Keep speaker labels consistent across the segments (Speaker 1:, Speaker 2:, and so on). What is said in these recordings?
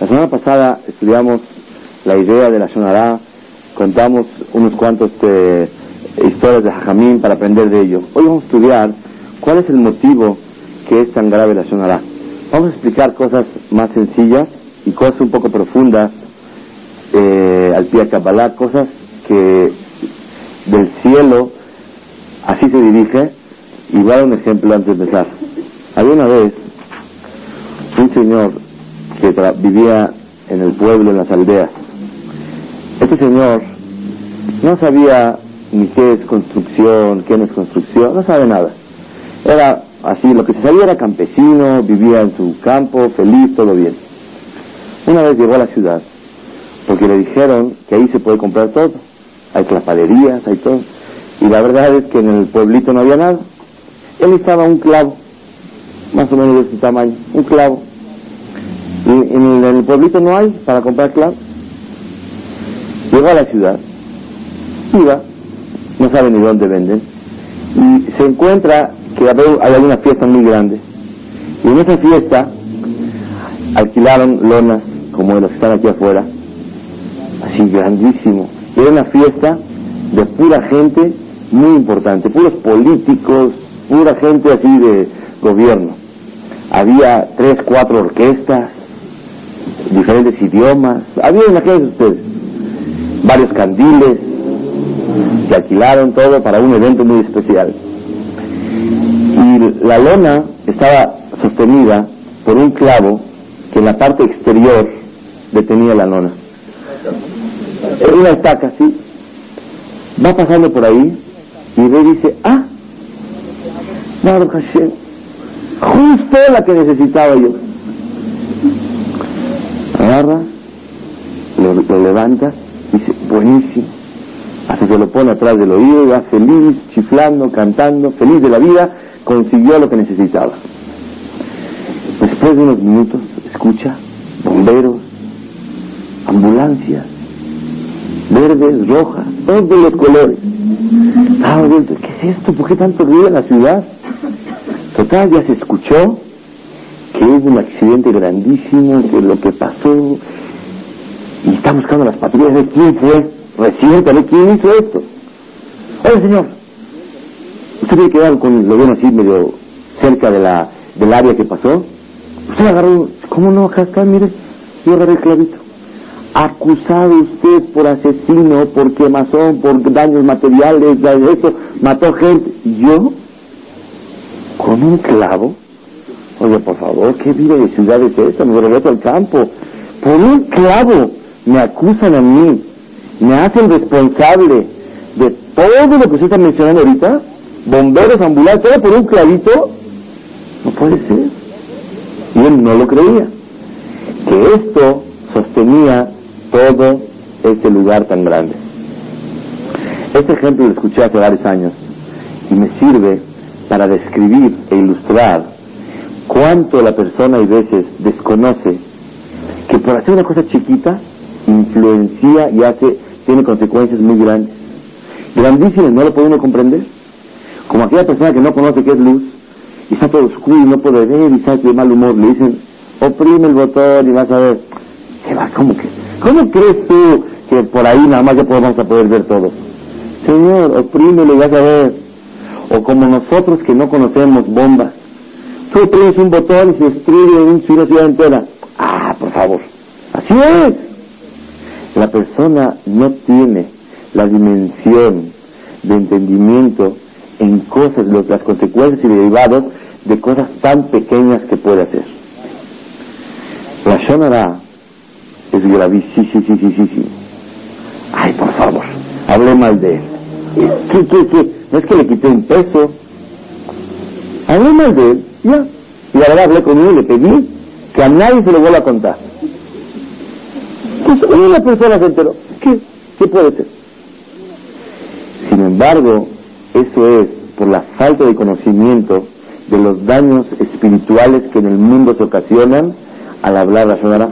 Speaker 1: La semana pasada estudiamos la idea de la Shonará, contamos unos cuantos eh, historias de Jajamín para aprender de ello. Hoy vamos a estudiar cuál es el motivo que es tan grave la Shonará. Vamos a explicar cosas más sencillas y cosas un poco profundas eh, al pie de Kabbalah, cosas que del cielo así se dirige y voy a dar un ejemplo antes de empezar. Había una vez un señor que vivía en el pueblo, en las aldeas. Este señor no sabía ni qué es construcción, qué no es construcción, no sabe nada. Era así, lo que se sabía era campesino, vivía en su campo, feliz, todo bien. Una vez llegó a la ciudad, porque le dijeron que ahí se puede comprar todo. Hay clapaderías, hay todo. Y la verdad es que en el pueblito no había nada. Él estaba un clavo, más o menos de este tamaño, un clavo. En el, pueblito no hay para comprar clavos. Llegó a la ciudad, iba, no sabe ni dónde venden, y se encuentra que hay una fiesta muy grande. Y en esa fiesta alquilaron lonas como las que están aquí afuera, así grandísimo. Era una fiesta de pura gente muy importante, puros políticos, pura gente así de gobierno. Había tres, cuatro orquestas, diferentes idiomas. Había, imagínense ustedes, varios candiles que alquilaron todo para un evento muy especial. Y la lona estaba sostenida por un clavo que en la parte exterior detenía la lona. Era una estaca, sí. Va pasando por ahí y ve dice, ah, Baruch Hashem, justo la que necesitaba yo agarra, lo, levanta dice, buenísimo. Hasta que lo pone atrás del oído y va feliz, chiflando, cantando, feliz de la vida, consiguió lo que necesitaba. Después de unos minutos, escucha bomberos, ambulancias, verdes, rojas, todos los colores. ¿qué es esto? ¿Por qué tanto ruido en la ciudad? Total, ya se escuchó que hubo un accidente grandísimo, que lo que pasó, y está buscando las patrullas de quién fue, recién, quién hizo esto. Oye, señor, usted tiene que con lo bueno así medio cerca de la, del área que pasó. Usted agarró, ¿cómo no? Acá, acá, mire, yo agarré el clavito. Acusado usted por asesino, por quemazón, por daños materiales, eso, mató gente. ¿Yo? ¿Con un clavo? Oye, por favor, ¿qué vida de ciudad es esta? Me regreso al campo. Por un clavo me acusan a mí, me hacen responsable de todo lo que usted está mencionando ahorita. Bomberos, ambulantes, todo por un clavito. No puede ser. Y él no lo creía. Que esto sostenía todo ese lugar tan grande. Este ejemplo lo escuché hace varios años y me sirve para describir e ilustrar cuánto la persona y veces desconoce que por hacer una cosa chiquita influencia y hace, tiene consecuencias muy grandes. Grandísimas, no lo puede uno comprender. Como aquella persona que no conoce qué es luz y está todo oscuro y no puede ver y está de mal humor, le dicen, oprime el botón y vas a ver. ¿Qué va? ¿Cómo, que, ¿Cómo crees tú que por ahí nada más ya podemos a poder ver todo? Señor, oprímelo y vas a ver. O como nosotros que no conocemos bombas, Tú tienes un botón y se destruye una ciudad entera. Ah, por favor. Así es. La persona no tiene la dimensión de entendimiento en cosas, las consecuencias y derivados de cosas tan pequeñas que puede hacer. La Shonara es gravísimo. Ay, por favor, hable mal de él. ¿Qué, qué, qué? No es que le quité un peso. Hable mal de él. Y la verdad hablé con él y le pedí que a nadie se lo vuelva a contar. Pues una persona se enteró. ¿Qué? ¿Qué puede ser? Sin embargo, eso es por la falta de conocimiento de los daños espirituales que en el mundo se ocasionan al hablar la Shonara.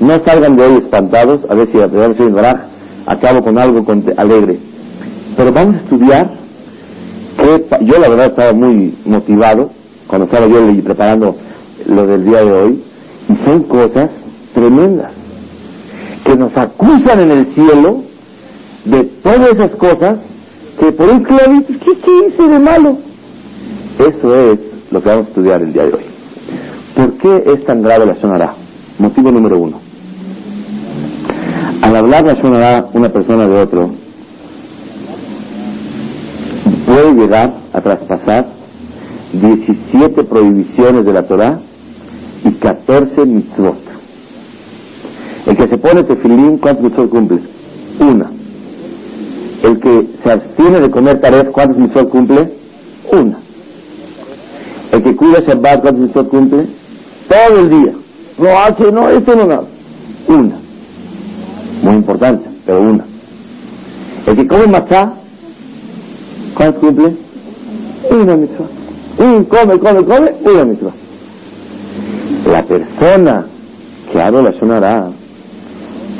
Speaker 1: No salgan de hoy espantados, a ver si a ver si acabo con algo alegre. Pero vamos a estudiar yo la verdad estaba muy motivado cuando estaba yo preparando lo del día de hoy y son cosas tremendas que nos acusan en el cielo de todas esas cosas que por un clavito, ¿qué, ¿qué hice de malo? Eso es lo que vamos a estudiar el día de hoy. ¿Por qué es tan grave la sonará? Motivo número uno. Al hablar la sonará una persona de otro, puede llegar a traspasar 17 prohibiciones de la Torah y 14 mitzvot. El que se pone tefilín, ¿cuántos mitzvot cumple? Una. El que se abstiene de comer taref, ¿cuántos mitzvot cumple? Una. El que cuida Shabbat, ¿cuántos mitzvot cumple? Todo el día. No hace, no, esto no nada. Una. Muy importante, pero una. El que come matzah, ¿cuántos cumple? Una mitzvah. Un come, come, come, una mitzvah. La persona que habla la sonará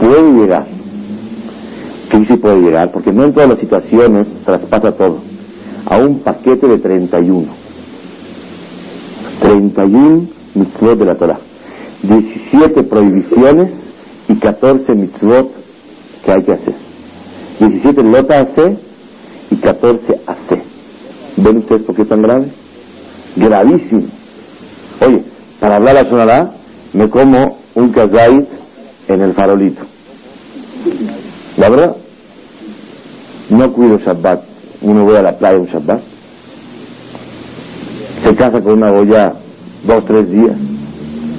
Speaker 1: puede llegar. ¿Qué sí puede llegar? Porque no en todas las situaciones traspasa todo. A un paquete de 31. 31 mitzvot de la Torah. 17 prohibiciones y 14 mitzvot que hay que hacer. 17 lota hace y 14 hace. ¿Ven ustedes por qué es tan grave? Gravísimo. Oye, para hablar a sonará, me como un kazait en el farolito. La verdad, no cuido Shabbat. Uno voy a la playa un Shabbat se casa con una olla dos, tres días.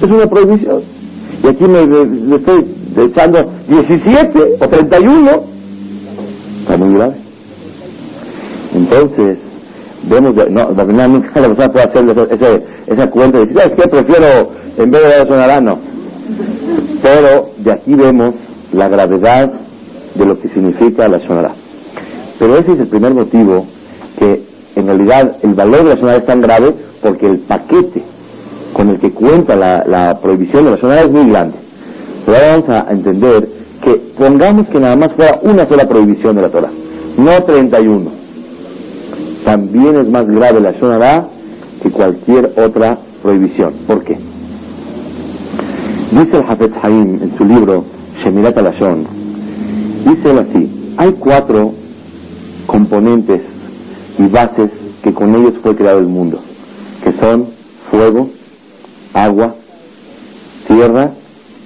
Speaker 1: Es una prohibición. Y aquí me, estoy echando 17 o 31. Está muy grave. Entonces, vemos, no, la persona puede hacer esa, esa cuenta y decir, ¿sabes qué? Prefiero en vez de sonar no. Pero de aquí vemos la gravedad de lo que significa la sonará. Pero ese es el primer motivo que en realidad el valor de la sonada es tan grave porque el paquete con el que cuenta la, prohibición de la sonada es muy grande. Pero ahora vamos a entender que pongamos que nada más fuera una sola prohibición de la Torah, no 31. También es más grave la sonada que cualquier otra prohibición. ¿Por qué? Dice el Hafez Haim en su libro Shemirat Alashon, dice él así, hay cuatro componentes y bases que con ellos fue creado el mundo, que son fuego, agua, tierra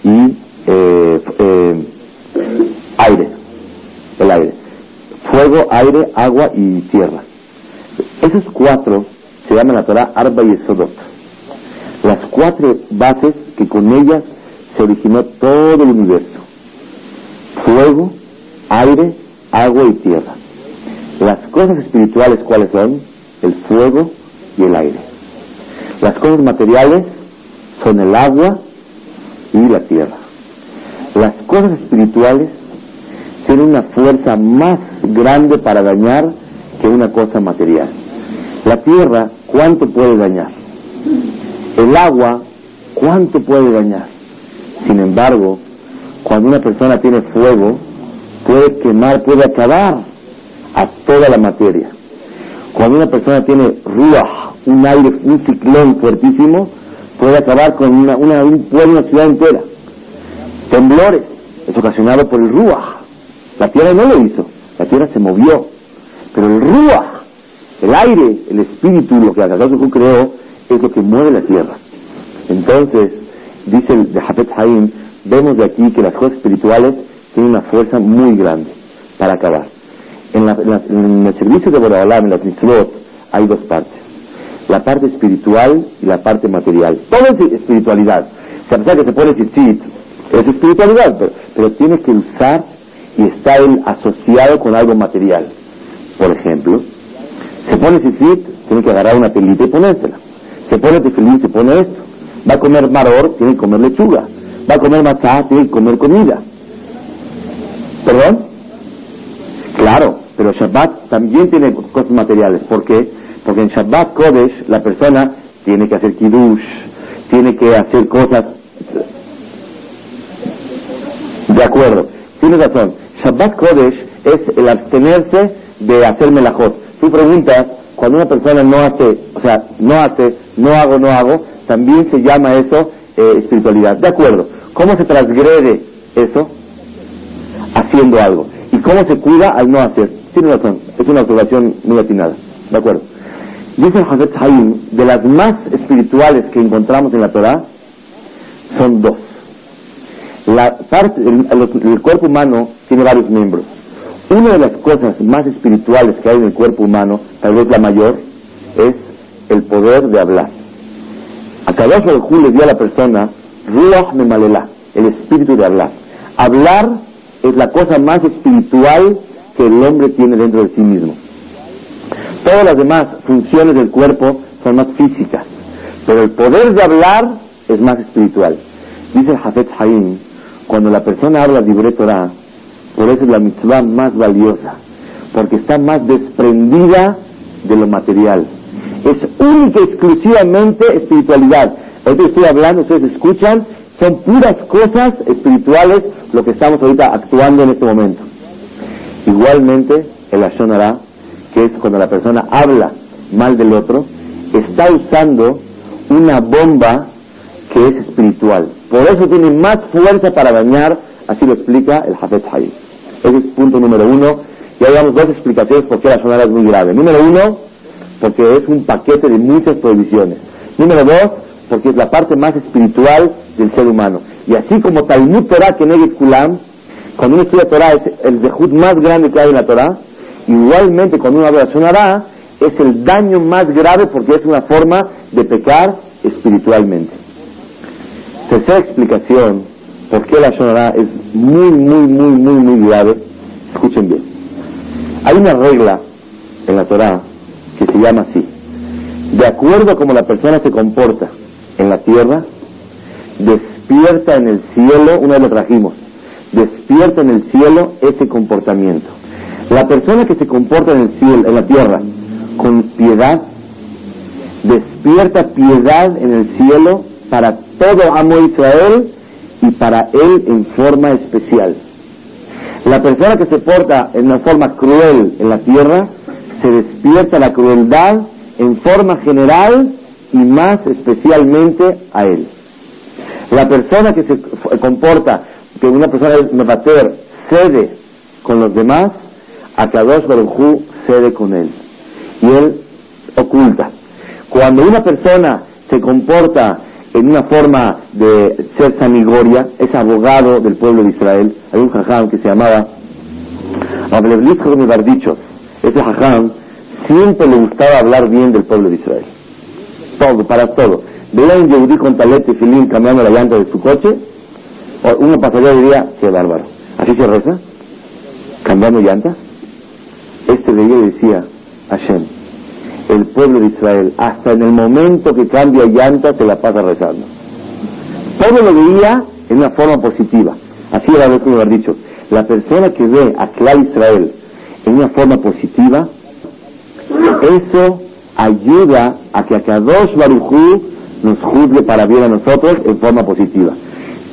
Speaker 1: y eh, eh, aire, el aire. Fuego, aire, agua y tierra. Esos cuatro se llaman la Torah Arba y Esodot. Las cuatro bases que con ellas se originó todo el universo. Fuego, aire, agua y tierra. Las cosas espirituales, ¿cuáles son? El fuego y el aire. Las cosas materiales son el agua y la tierra. Las cosas espirituales tienen una fuerza más grande para dañar que una cosa material. La tierra, ¿cuánto puede dañar? El agua, ¿cuánto puede dañar? Sin embargo, cuando una persona tiene fuego, puede quemar, puede acabar a toda la materia. Cuando una persona tiene ruah, un aire, un ciclón fuertísimo, puede acabar con una, una, un pueblo, una ciudad entera. Temblores, es ocasionado por el ruah. La tierra no lo hizo, la tierra se movió. Pero el ruah, el aire, el espíritu, lo que Akadosh creó, es lo que mueve la tierra. Entonces, dice el de Haim, vemos de aquí que las cosas espirituales tienen una fuerza muy grande para acabar en, el servicio de Boraholam, en la mitzvot, hay dos partes. La parte espiritual y la parte material. Todo es espiritualidad. Pesar que se pone tzitzit, es espiritualidad, pero, tiene que usar y está asociado con algo material. Por ejemplo, se pone tzitzit, tiene que agarrar una telita y ponérsela. Se pone tefilín, se pone esto. Va a comer maror, tiene que comer lechuga. Va a comer matzah, tiene que comer comida. ¿Perdón? Claro, pero Shabbat también tiene cosas materiales. ¿Por qué? Porque en Shabbat Kodesh la persona tiene que hacer kiddush, tiene que hacer cosas. De acuerdo, tiene razón. Shabbat Kodesh es el abstenerse de hacer melajot. Tú preguntas, cuando una persona no hace, o sea, no hace, no hago, no hago, también se llama eso eh, espiritualidad. De acuerdo. ¿Cómo se transgrede eso? Haciendo algo. ¿Y cómo se cuida al no hacer? Tiene razón. Es una observación muy atinada. De acuerdo. Dice el Hazet Haim, de las más espirituales que encontramos en la Torah, son dos. La parte, el, cuerpo humano tiene varios miembros. Una de las cosas más espirituales que hay en el cuerpo humano, tal vez la mayor, es el poder de hablar. A cada Baruj le dio a la persona Ruach Memalela, el espíritu de hablar. Hablar es la cosa más espiritual que el hombre tiene dentro de sí mismo. Todas las demás funciones del cuerpo son más físicas, pero el poder de hablar es más espiritual. Dice el Hafez Haim, cuando la persona habla de Torah, por eso es la mitzvah más valiosa, porque está más desprendida de lo material. Es única y exclusivamente espiritualidad. Ahorita estoy hablando, ustedes escuchan, son puras cosas espirituales lo que estamos ahorita actuando en este momento. Igualmente, el Ashonara, que es cuando la persona habla mal del otro, está usando una bomba que es espiritual. Por eso tiene más fuerza para dañar, así lo explica el Hafez Hayy. Ese es punto número uno. Y damos dos explicaciones por qué la sonara es muy grave. Número uno, porque es un paquete de muchas prohibiciones. Número dos, porque es la parte más espiritual del ser humano. Y así como Talmud Torah que Kulam, cuando uno estudia Torah es el dejud más grande que hay en la Torah, igualmente cuando uno habla Sonará es el daño más grave porque es una forma de pecar espiritualmente. Tercera explicación, por qué la Sonará es muy, muy, muy, muy, muy grave. Escuchen bien. Hay una regla en la Torah que se llama así. De acuerdo a cómo la persona se comporta en la tierra, despierta en el cielo, una vez lo trajimos, despierta en el cielo ese comportamiento. La persona que se comporta en el cielo, en la tierra, con piedad, despierta piedad en el cielo para todo amo Israel y para él en forma especial. La persona que se porta en una forma cruel en la tierra, se despierta la crueldad en forma general y más especialmente a él. La persona que se comporta, que una persona es mevater, cede con los demás, a Kadosh Baruj cede con él. Y él oculta. Cuando una persona se comporta en una forma de ser sanigoria, es abogado del pueblo de Israel. Hay un jajam que se llamaba Bardicho. Ese jajam siempre le gustaba hablar bien del pueblo de Israel. Todo, para todo. Veía un yehudí con talete y filín cambiando la llanta de su coche, uno pasaría y diría, qué bárbaro. ¿Así se reza? ¿Cambiando llantas? Este veía y decía, Hashem, el pueblo de Israel, hasta en el momento que cambia llantas, se la pasa rezando. Todo lo veía en una forma positiva. Así era lo que me dicho. La persona que ve a Clar Israel en una forma positiva, eso ayuda a que a Kadosh Baruchú nos juzgue para bien a nosotros en forma positiva.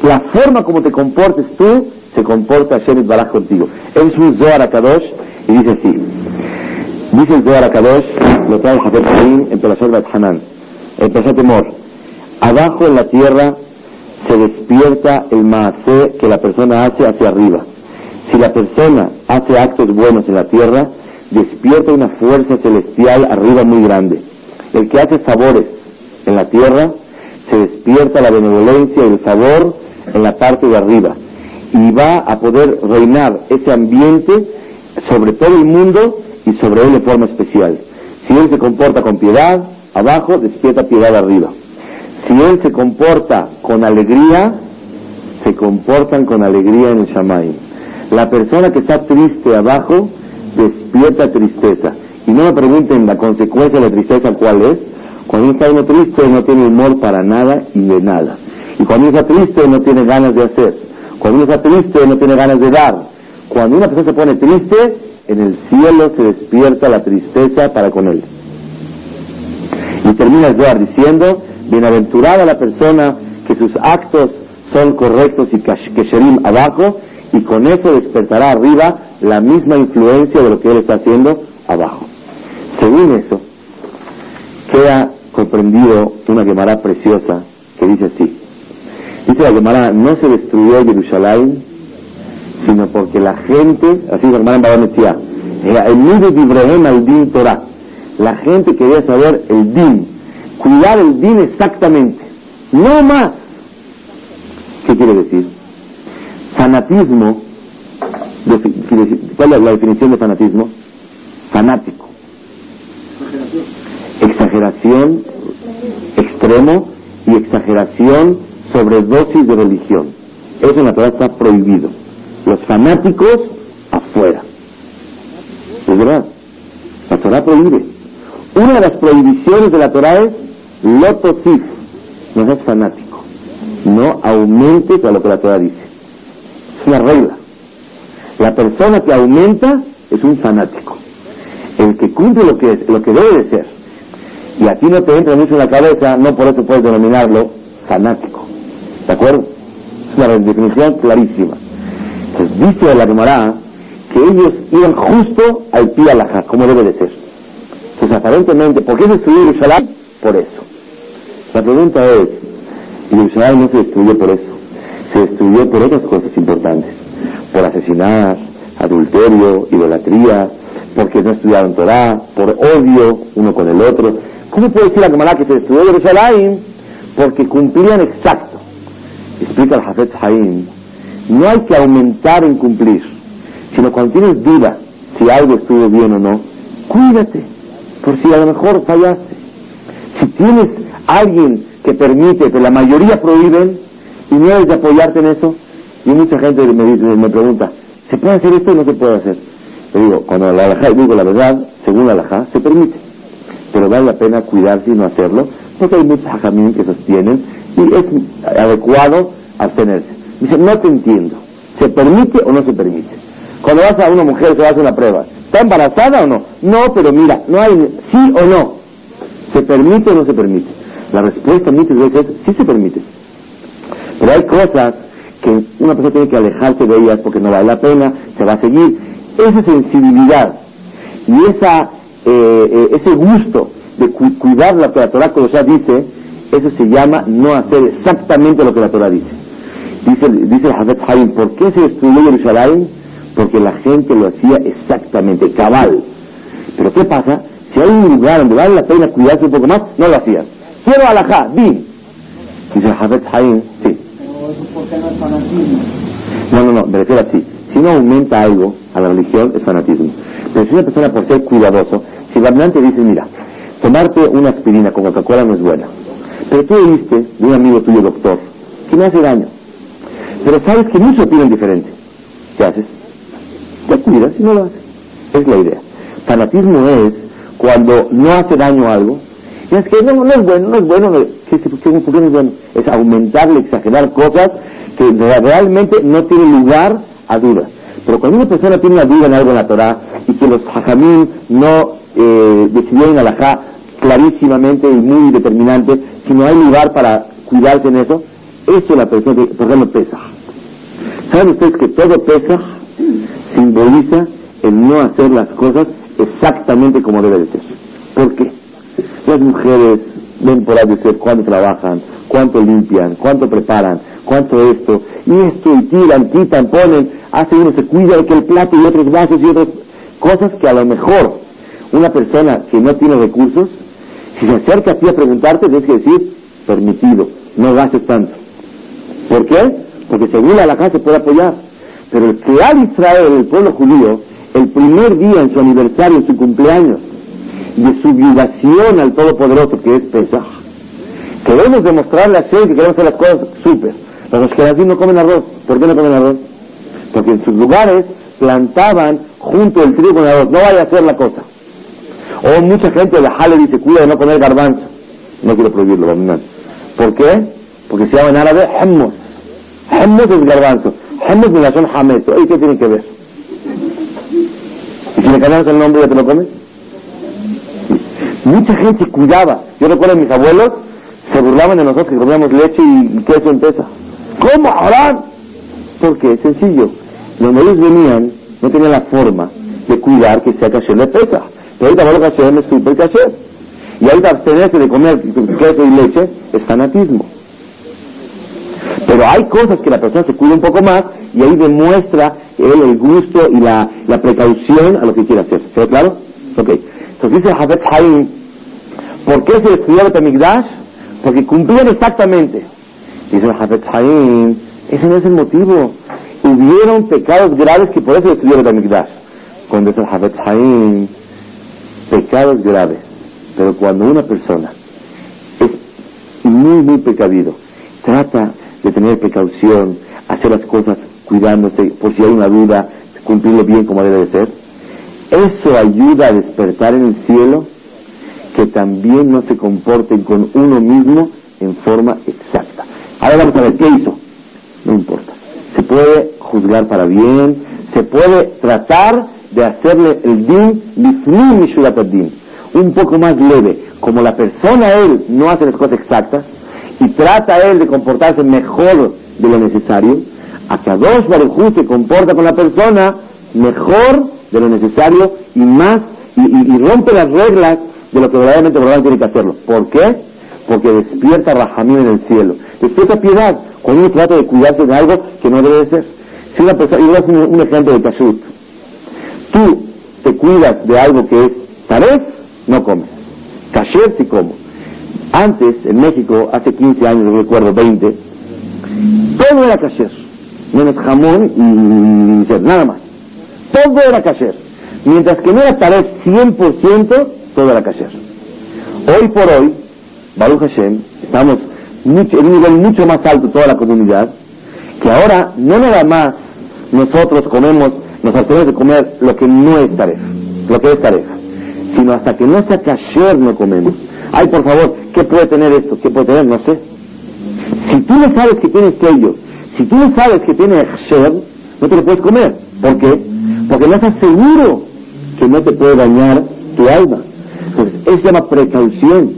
Speaker 1: La forma como te comportes tú, se comporta Hashem Baraj contigo. Es un Zohar a Kadosh y dice así. Dice el Zohar a Kadosh, lo trae Jafet Haim en Perashat Bat Hanan, Perashat Temor. Abajo en la tierra se despierta el maasé que la persona hace hacia arriba. Si la persona hace actos buenos en la tierra, despierta una fuerza celestial arriba muy grande. El que hace favores en la tierra, se despierta la benevolencia y el favor en la parte de arriba. Y va a poder reinar ese ambiente sobre todo el mundo y sobre él de forma especial. Si él se comporta con piedad, abajo, despierta piedad arriba. Si él se comporta con alegría, se comportan con alegría en el Shamay. La persona que está triste abajo, despierta tristeza. Y no me pregunten la consecuencia de la tristeza cuál es. Cuando uno está uno triste no tiene humor para nada y de nada. Y cuando uno está triste no tiene ganas de hacer. Cuando uno está triste no tiene ganas de dar. Cuando una persona se pone triste, en el cielo se despierta la tristeza para con él. Y termina el Zohar diciendo, bienaventurada la persona que sus actos son correctos y kesherim abajo, y con eso despertará arriba la misma influencia de lo que él está haciendo abajo. Según eso, queda comprendido una quemará preciosa que dice así. Dice la Gemara, no se destruyó Jerusalén, sino porque la gente, así la hermana decía, el de Ibrahim al din Torah. La gente quería saber el din, cuidar el din exactamente, no más. ¿Qué quiere decir? Fanatismo, ¿cuál es la definición de fanatismo? Fanático. Exageración, extremo y exageración sobre dosis de religión. Eso en la Torah está prohibido. Los fanáticos afuera. Es verdad. La Torah prohíbe. Una de las prohibiciones de la Torah es lotosif. No seas fanático. No aumentes a lo que la Torah dice. Es una regla. La persona que aumenta es un fanático. El que cumple lo que es, lo que debe de ser. Y a ti no te entra mucho en la cabeza, no por eso puedes denominarlo fanático. ¿De acuerdo? Es una definición clarísima. Entonces dice la Gemara que ellos iban justo al pie alajá, como debe de ser. Entonces aparentemente, ¿por qué se destruyó Jerusalén? Por eso. La pregunta es, Jerusalén no se destruyó por eso, se destruyó por otras cosas importantes, por asesinar, adulterio, idolatría, porque no estudiaron Torah, por odio uno con el otro. ¿Cómo puede decir la Gemara que se destruyó Jerusalén? Porque cumplían exacto. Explica el Hafez Haim, no hay que aumentar en cumplir, sino cuando tienes duda si algo estuvo bien o no, cuídate, por si a lo mejor fallaste. Si tienes alguien que permite, que la mayoría prohíben, y no debes de apoyarte en eso, y mucha gente me, dice, me pregunta, ¿se puede hacer esto o no se puede hacer? Le digo, cuando la alajá, digo la verdad, según la alajá, se permite. Pero vale la pena cuidarse y no hacerlo, porque hay muchos hajamín que sostienen, y es adecuado abstenerse. Dice, no te entiendo. ¿Se permite o no se permite? Cuando vas a una mujer que va a una prueba, ¿está embarazada o no? No, pero mira, no hay sí o no. ¿Se permite o no se permite? La respuesta muchas veces es sí se permite. Pero hay cosas que una persona tiene que alejarse de ellas porque no vale la pena, se va a seguir. Esa sensibilidad y esa, eh, eh, ese gusto de cuidar lo que la Torah ya dice, eso se llama no hacer exactamente lo que la Torah dice. Dice, dice el Hafez Haim, ¿por qué se destruyó Jerusalén? Porque la gente lo hacía exactamente, cabal. Pero ¿qué pasa? Si hay un lugar donde vale la pena cuidarse un poco más, no lo hacían. Quiero alajá, di. Dice el Hafez Haim, sí. No, no, no, me refiero así. Si no aumenta algo a la religión, es fanatismo. Pero si una persona por ser cuidadoso, si el te dice, mira, tomarte una aspirina con Coca-Cola no es buena. Pero tú oíste de un amigo tuyo, doctor, que no hace daño. Pero sabes que muchos opinan diferente. ¿Qué haces? Te cuidas y no lo haces. Es la idea. Fanatismo es cuando no hace daño a algo. Y es que no, no es bueno, no es bueno. ¿Qué, qué, qué, no es bueno? Es aumentarle, exagerar cosas que realmente no tienen lugar a dudas. Pero cuando una persona tiene una duda en algo en la Torah y que los hajamim no eh, decidieron alajá clarísimamente y muy determinante, si no hay lugar para cuidarse en eso, eso la persona, por ejemplo, pesa. ¿Saben ustedes que todo pesa simboliza el no hacer las cosas exactamente como debe de ser? ¿Por qué? Las mujeres ven por ahí cuánto trabajan, cuánto limpian, cuánto preparan, cuánto esto, y esto, y tiran, quitan, ponen, hace uno, se cuida de que el plato y otros vasos y otras cosas que a lo mejor una persona que no tiene recursos, si se acerca a ti a preguntarte, tienes que decir, permitido, no gastes tanto. ¿Por qué? Porque según la casa se puede apoyar. Pero el al Israel, el pueblo judío, el primer día en su aniversario, en su cumpleaños, de su violación al Todopoderoso, que es Pesach, queremos demostrarle a Hashem que queremos hacer las cosas súper. Los así no comen arroz. ¿Por qué no comen arroz? Porque en sus lugares plantaban junto el trigo con arroz. No vaya a hacer la cosa. O mucha gente de la dice, cuida de no comer garbanzo. No quiero prohibirlo, ¿Por qué? Porque se llama en árabe hemos. Hemos es garbanzo. De la zona hamet. ¿Y qué tiene que ver? le cambiamos el nombre ya te lo comes. Mucha gente cuidaba. Yo recuerdo a mis abuelos se burlaban de nosotros que comíamos leche y, queso en pesa. ¿Cómo ahora? Porque es sencillo. Donde ellos venían no tenían la forma de cuidar que sea caché de pesa. Pero ahorita lo caché es súper caché. Y ahorita abstenerse de comer queso y leche es fanatismo. Pero hay cosas que la persona se cuida un poco más y ahí demuestra él el gusto y la, la precaución a lo que quiere hacer. ¿Está claro? Ok. Entonces dice Hafez Haim, ¿por qué se destruyó el Tamigdash? Porque cumplían exactamente. Dice Hafez Haim, ese no es el motivo. Hubieron pecados graves que por eso destruyeron el Tamigdash. Cuando dice Hafez Haim, pecados graves. Pero cuando una persona es muy, muy precavido, trata de tener precaución, hacer las cosas cuidándose, por si hay una duda, cumplirlo bien como debe de ser, eso ayuda a despertar en el cielo que también no se comporten con uno mismo en forma exacta. Ahora vamos a ver qué hizo. No importa. Se puede juzgar para bien, se puede tratar de hacerle el din din, un poco más leve, como la persona él no hace las cosas exactas y trata él de comportarse mejor de lo necesario, a que dos Baruj se comporta con la persona mejor de lo necesario y más, y, rompe las reglas de lo que verdaderamente Borrán tiene que hacerlo. ¿Por qué? Porque despierta Rahamín en el cielo. Despierta piedad cuando uno trata de cuidarse de algo que no debe ser. Si una persona, y voy a hacer un, ejemplo de Kashut. Tú te cuidas de algo que es taref, no comes. Kasher sí como. Antes, en México, hace 15 años, no recuerdo, 20, todo era kasher. Menos jamón y, nada más. Todo era kasher. Mientras que no era taref 100%, todo era kasher. Hoy por hoy, Baruch Hashem, estamos en un nivel mucho más alto toda la comunidad, que ahora no nada más nosotros comemos, nos hacemos de comer lo que no es taref, lo que es taref, sino hasta que no sea kasher no comemos. Ay, por favor, ¿qué puede tener esto? ¿Qué puede tener? No sé. Si tú no sabes que tiene sello, si tú no sabes que tiene kasher, no te lo puedes comer. ¿Por qué? Porque no estás seguro que no te puede dañar tu alma. Entonces, eso se llama precaución.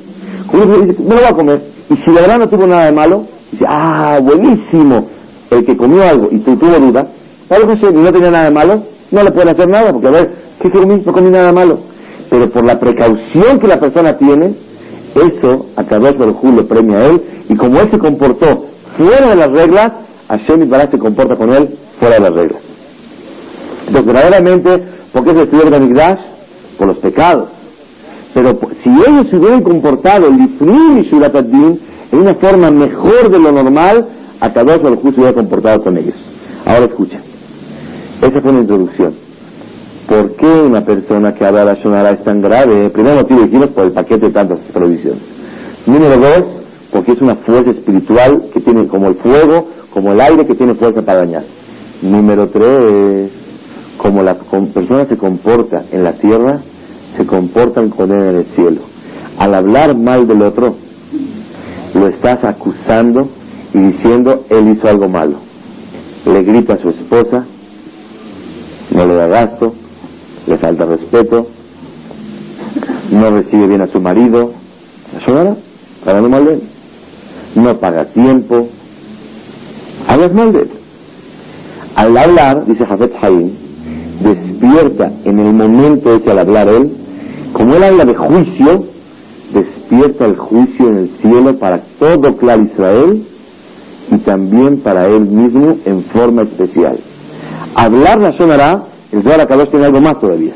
Speaker 1: Uno dice, no lo voy a comer. Y si de verdad no tuvo nada de malo, dice, ah, buenísimo. El que comió algo y tuvo duda, algo que no tenía nada de malo, no le pueden hacer nada, porque a ver, ¿qué comí? No comí nada malo. Pero por la precaución que la persona tiene, eso a través del le premia a él, y como él se comportó fuera de las reglas, Hashem y se comporta con él fuera de las reglas. Entonces, verdaderamente, ¿por qué se estudió el Migdash? Por los pecados. Pero si ellos se hubieran comportado y en una forma mejor de lo normal, a cada uno se hubiera comportado con ellos. Ahora escuchen. Esa fue una introducción. ¿Por qué una persona que habla la Shonara es tan grave? Primero motivo dijimos por el paquete de tantas provisiones. Número dos, porque es una fuerza espiritual que tiene como el fuego, como el aire que tiene fuerza para dañar. Número tres, como la persona se comporta en la tierra, se comportan con él en el cielo. Al hablar mal del otro, lo estás acusando y diciendo, él hizo algo malo. Le grita a su esposa, no le da gasto, le falta respeto, no recibe bien a su marido, ¿eso Hablando mal de él. No paga tiempo, hablas mal de él. Al hablar, dice Jafet Haim, despierta en el momento ese al hablar él, como él habla de juicio, despierta el juicio en el cielo para todo Clar Israel y también para él mismo en forma especial. Hablar la sonará, el Zohar Kadosh tiene algo más todavía.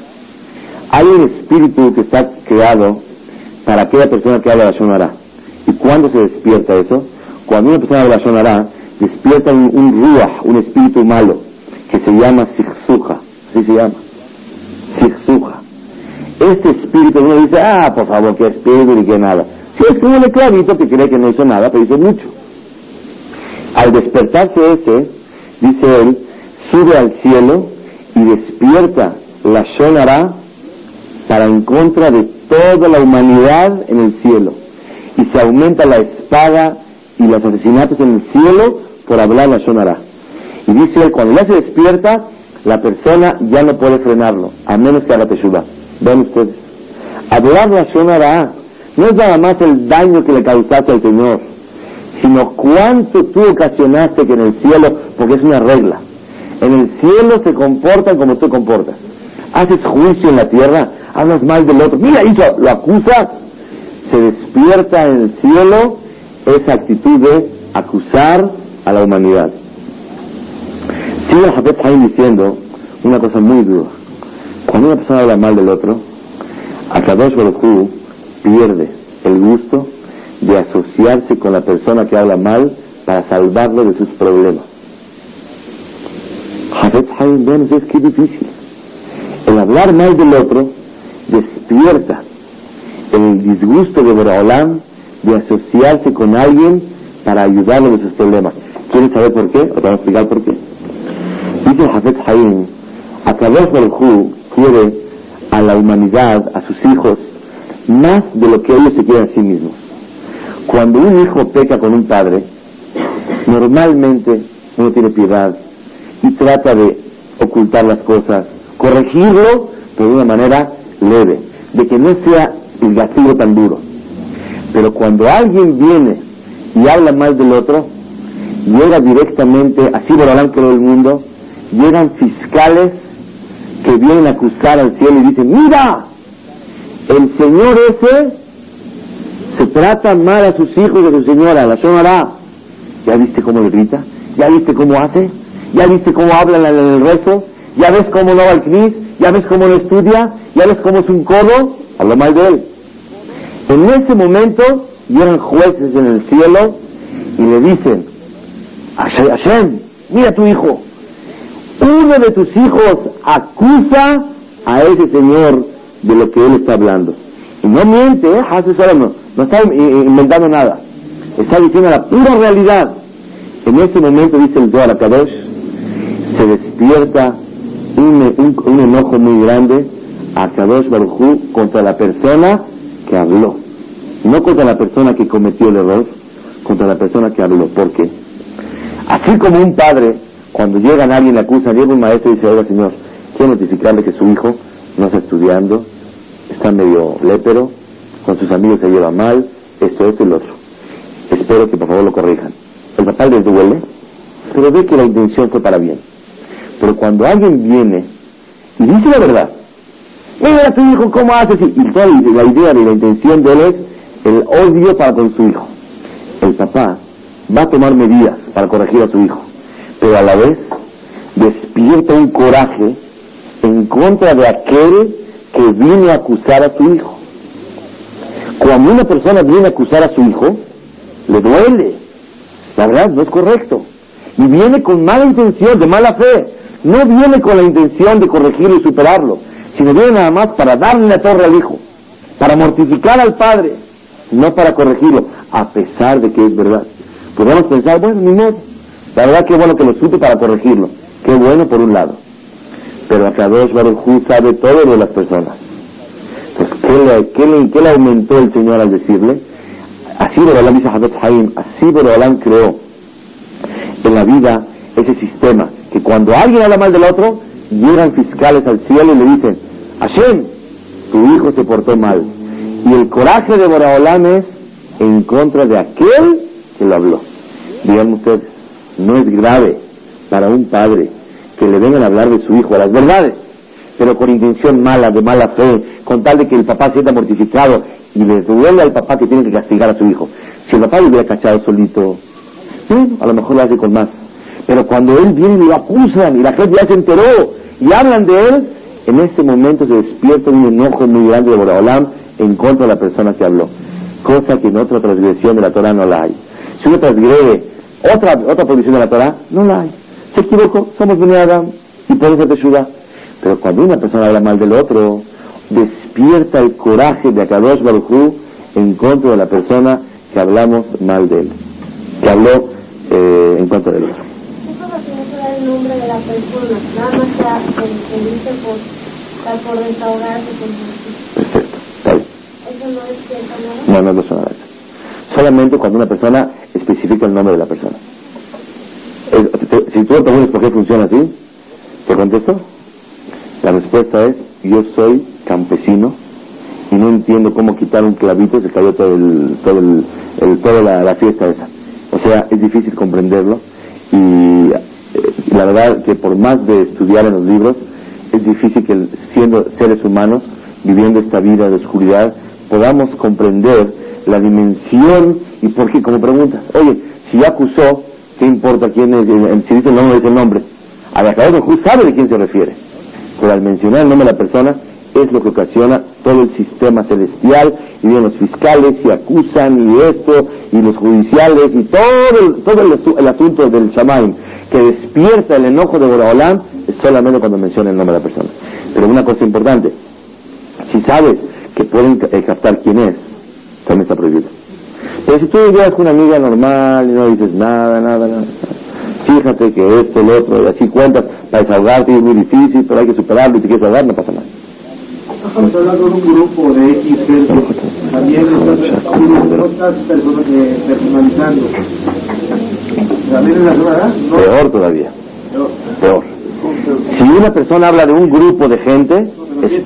Speaker 1: Hay un espíritu que está creado para aquella persona que habla la sonará. ¿Y cuándo se despierta eso? Cuando una persona habla la sonará, despierta un, un un espíritu malo, que se llama Siksuja, así se llama, Siksuja. Este espíritu uno dice, ah, por favor, qué espíritu y qué nada. Si es como un clavito que cree que no hizo nada, pero hizo mucho. Al despertarse ese, dice él, sube al cielo y despierta la Shonara para en contra de toda la humanidad en el cielo. Y se aumenta la espada y los asesinatos en el cielo por hablar la Shonara. Y dice él, cuando ya se despierta, la persona ya no puede frenarlo, a menos que haga teshuva. Ven ustedes. Hablar la Shonara no es nada más el daño que le causaste al Señor, sino cuánto tú ocasionaste que en el cielo, porque es una regla, en el cielo se comportan como tú comportas. Haces juicio en la tierra, hablas mal del otro, mira, hizo, lo acusas, se despierta en el cielo esa actitud de acusar a la humanidad. Sigue el Jafet Haim diciendo una cosa muy dura. Cuando una persona habla mal del otro, Akadosh Baruj pierde el gusto de asociarse con la persona que habla mal para salvarlo de sus problemas. Jafet Haim, es que difícil. El hablar mal del otro despierta el disgusto de Boraholam de asociarse con alguien para ayudarlo de sus problemas. ¿Quieren saber por qué? Os vamos a explicar por qué. Dice Hafez Haim, a través del Hu quiere a la humanidad, a sus hijos, más de lo que ellos se quieren a sí mismos. Cuando un hijo peca con un padre, normalmente uno tiene piedad y trata de ocultar las cosas, corregirlo, pero de una manera leve, de que no sea el castigo tan duro. Pero cuando alguien viene y habla mal del otro, llega directamente, así Borolán creó el mundo, llegan fiscales que vienen a acusar al cielo y dicen, mira, el señor ese se trata mal a sus hijos y a su señora, la señora, ¿ya viste cómo le grita? ¿Ya viste cómo hace? ¿Ya viste cómo habla en el rezo? ¿Ya ves cómo no va al CNIS? ¿Ya ves cómo no estudia? ¿Ya ves cómo es un codo? Habla mal de él. En ese momento llegan jueces en el cielo y le dicen, Hashem, mira tu hijo, uno de tus hijos acusa a ese señor de lo que él está hablando. Y no miente, ¿eh? no, no está inventando nada. Está diciendo la pura realidad. En ese momento, dice el Zohar Kadosh, se despierta un, un, enojo muy grande a Kadosh Baruj contra la persona que habló. No contra la persona que cometió el error, contra la persona que habló. ¿Por qué? Así como un padre cuando llega alguien le acusa, llega un maestro y dice, oiga señor, quiero notificarle que su hijo no está estudiando, está medio lépero, con sus amigos se lleva mal, esto, esto y lo otro. Espero que por favor lo corrijan. El papá les duele, pero ve que la intención fue para bien. Pero cuando alguien viene y dice la verdad, mira tu hijo cómo haces, y la idea de la intención de él es el odio para con su hijo. El papá va a tomar medidas para corregir a su hijo pero a la vez despierta un coraje en contra de aquel que viene a acusar a su hijo. Cuando una persona viene a acusar a su hijo, le duele. La verdad, no es correcto. Y viene con mala intención, de mala fe. No viene con la intención de corregirlo y superarlo, sino viene nada más para darle la torre al hijo, para mortificar al padre, no para corregirlo, a pesar de que es verdad. Podemos pensar, bueno, ni modo. La verdad que bueno que lo supe para corregirlo. Qué bueno por un lado. Pero Akadosh Baruj sabe todo de las personas. Entonces, ¿qué le, qué, le, ¿qué le, aumentó el Señor al decirle? Así Borolam dice Haim, así Borolam creó en la vida ese sistema, que cuando alguien habla mal del otro, llegan fiscales al cielo y le dicen, Hashem, tu hijo se portó mal. Y el coraje de Boraholam es en contra de aquel que lo habló. Díganme ustedes, no es grave para un padre que le vengan a hablar de su hijo a las verdades, pero con intención mala, de mala fe, con tal de que el papá sienta mortificado y le duele al papá que tiene que castigar a su hijo. Si el papá lo hubiera cachado solito, a lo mejor lo hace con más. Pero cuando él viene y lo acusan y la gente ya se enteró y hablan de él, en ese momento se despierta un enojo muy grande de Boraholam en contra de la persona que habló. Cosa que en otra transgresión de la Torah no la hay. Si uno transgrede otra, otra prohibición de la Torah, no la hay. Se equivocó, somos de Adam y podemos hacer teshuva. Pero cuando una persona habla mal del otro, despierta el coraje de Akadosh Baruj en contra de la persona que hablamos mal de él, que habló eh, en contra del otro.
Speaker 2: Nombre de la persona, nada más se dice por, por restaurarse. Eso no es cierto, ¿no?
Speaker 1: No, no es nada solamente cuando una persona especifica el nombre de la persona. si tú te preguntas por qué funciona así, ¿Se contestó? La respuesta es, yo soy campesino y no entiendo cómo quitar un clavito se cayó todo el, todo el, toda la, fiesta esa. O sea, es difícil comprenderlo y la verdad que por más de estudiar en los libros, es difícil que siendo seres humanos, viviendo esta vida de oscuridad, podamos comprender la dimensión y por qué, como preguntas, oye, si acusó, ¿qué importa quién es? Si dice el nombre, dice el nombre. A la cabeza sabe de quién se refiere. Pero al mencionar el nombre de la persona, es lo que ocasiona todo el sistema celestial y vienen los fiscales y acusan y esto y los judiciales y todo el, todo el, asunto del shaman que despierta el enojo de Boraholam es solamente cuando menciona el nombre de la persona. Pero una cosa importante, si sabes que pueden eh, captar quién es, también está prohibido. Pero si tú llegas con una amiga normal y no dices nada, nada, nada, fíjate que esto, lo otro, y así cuentas, para desahogarte es muy difícil, pero hay que superarlo y si quieres ahogar no pasa nada.
Speaker 3: Estamos hablando de un grupo de X gente, también personalizando. ¿También es la verdad?
Speaker 1: Peor todavía. Peor. Peor. Si una persona habla de un grupo de gente, es